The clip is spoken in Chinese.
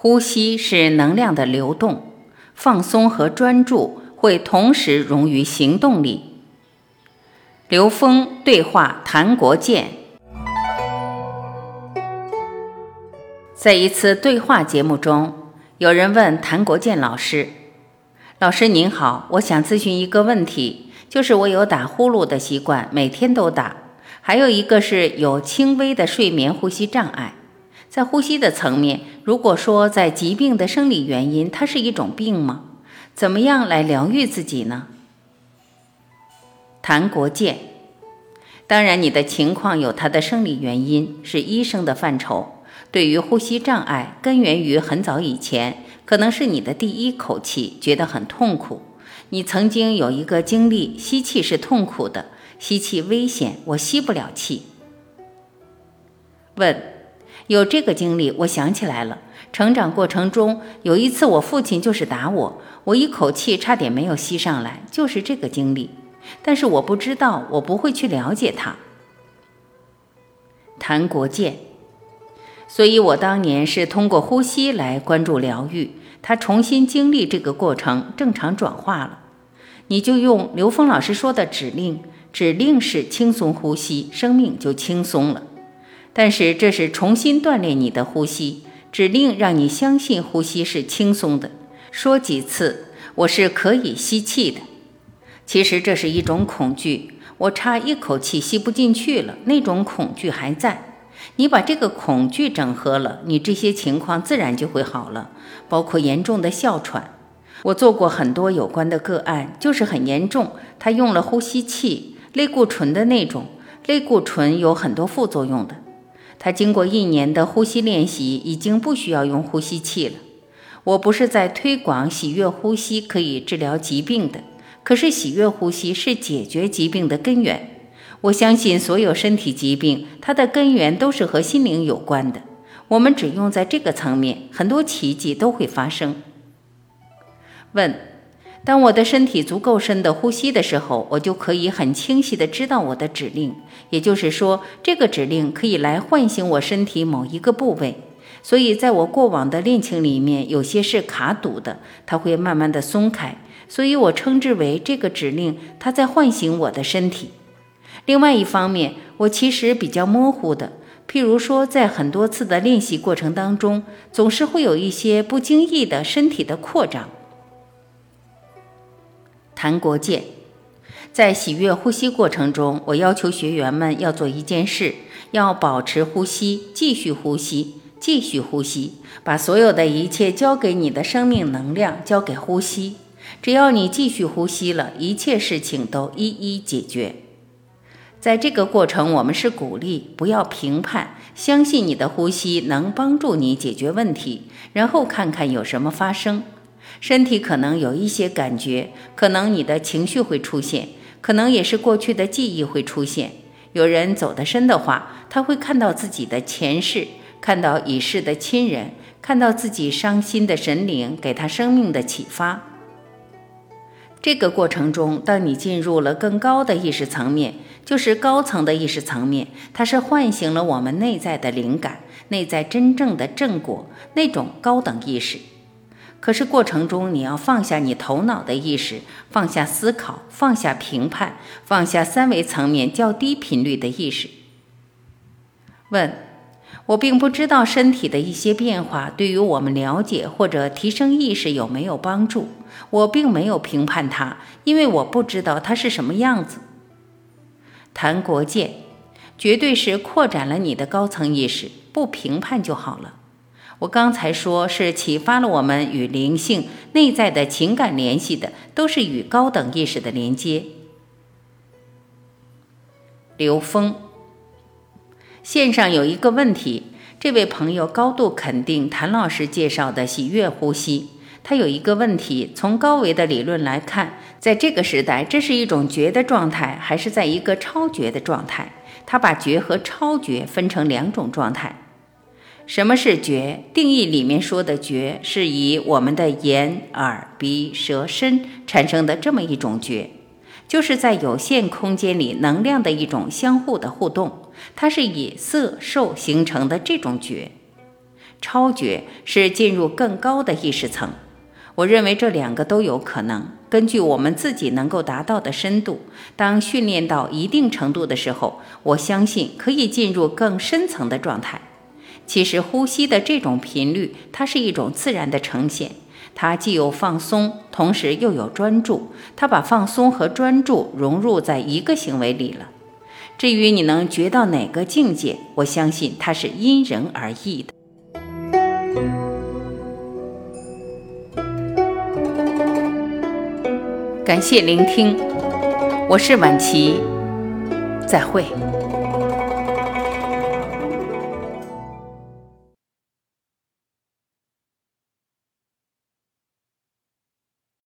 呼吸是能量的流动，放松和专注会同时融于行动里。刘峰对话谭国建，在一次对话节目中，有人问谭国建老师：“老师您好，我想咨询一个问题，就是我有打呼噜的习惯，每天都打，还有一个是有轻微的睡眠呼吸障碍。”在呼吸的层面，如果说在疾病的生理原因，它是一种病吗？怎么样来疗愈自己呢？谭国建，当然你的情况有它的生理原因，是医生的范畴。对于呼吸障碍，根源于很早以前，可能是你的第一口气觉得很痛苦，你曾经有一个经历，吸气是痛苦的，吸气危险，我吸不了气。问。有这个经历，我想起来了。成长过程中有一次，我父亲就是打我，我一口气差点没有吸上来，就是这个经历。但是我不知道，我不会去了解他。谭国建，所以我当年是通过呼吸来关注疗愈，他重新经历这个过程，正常转化了。你就用刘峰老师说的指令，指令是轻松呼吸，生命就轻松了。但是这是重新锻炼你的呼吸，指令让你相信呼吸是轻松的。说几次，我是可以吸气的。其实这是一种恐惧，我差一口气吸不进去了，那种恐惧还在。你把这个恐惧整合了，你这些情况自然就会好了，包括严重的哮喘。我做过很多有关的个案，就是很严重，他用了呼吸器，类固醇的那种，类固醇有很多副作用的。他经过一年的呼吸练习，已经不需要用呼吸器了。我不是在推广喜悦呼吸可以治疗疾病的，可是喜悦呼吸是解决疾病的根源。我相信所有身体疾病，它的根源都是和心灵有关的。我们只用在这个层面，很多奇迹都会发生。问。当我的身体足够深的呼吸的时候，我就可以很清晰的知道我的指令。也就是说，这个指令可以来唤醒我身体某一个部位。所以，在我过往的恋情里面，有些是卡堵的，它会慢慢的松开。所以我称之为这个指令，它在唤醒我的身体。另外一方面，我其实比较模糊的，譬如说，在很多次的练习过程当中，总是会有一些不经意的身体的扩张。谭国建，在喜悦呼吸过程中，我要求学员们要做一件事：要保持呼吸，继续呼吸，继续呼吸，把所有的一切交给你的生命能量，交给呼吸。只要你继续呼吸了，一切事情都一一解决。在这个过程，我们是鼓励，不要评判，相信你的呼吸能帮助你解决问题，然后看看有什么发生。身体可能有一些感觉，可能你的情绪会出现，可能也是过去的记忆会出现。有人走得深的话，他会看到自己的前世，看到已逝的亲人，看到自己伤心的神灵给他生命的启发。这个过程中，当你进入了更高的意识层面，就是高层的意识层面，它是唤醒了我们内在的灵感，内在真正的正果那种高等意识。可是过程中，你要放下你头脑的意识，放下思考，放下评判，放下三维层面较低频率的意识。问：我并不知道身体的一些变化对于我们了解或者提升意识有没有帮助。我并没有评判它，因为我不知道它是什么样子。谭国建，绝对是扩展了你的高层意识，不评判就好了。我刚才说是启发了我们与灵性内在的情感联系的，都是与高等意识的连接。刘峰，线上有一个问题，这位朋友高度肯定谭老师介绍的喜悦呼吸。他有一个问题，从高维的理论来看，在这个时代，这是一种觉的状态，还是在一个超觉的状态？他把觉和超觉分成两种状态。什么是觉？定义里面说的觉，是以我们的眼、耳、鼻、舌、身产生的这么一种觉，就是在有限空间里能量的一种相互的互动，它是以色受形成的这种觉。超觉是进入更高的意识层。我认为这两个都有可能。根据我们自己能够达到的深度，当训练到一定程度的时候，我相信可以进入更深层的状态。其实呼吸的这种频率，它是一种自然的呈现，它既有放松，同时又有专注，它把放松和专注融入在一个行为里了。至于你能觉到哪个境界，我相信它是因人而异的。感谢聆听，我是晚琪，再会。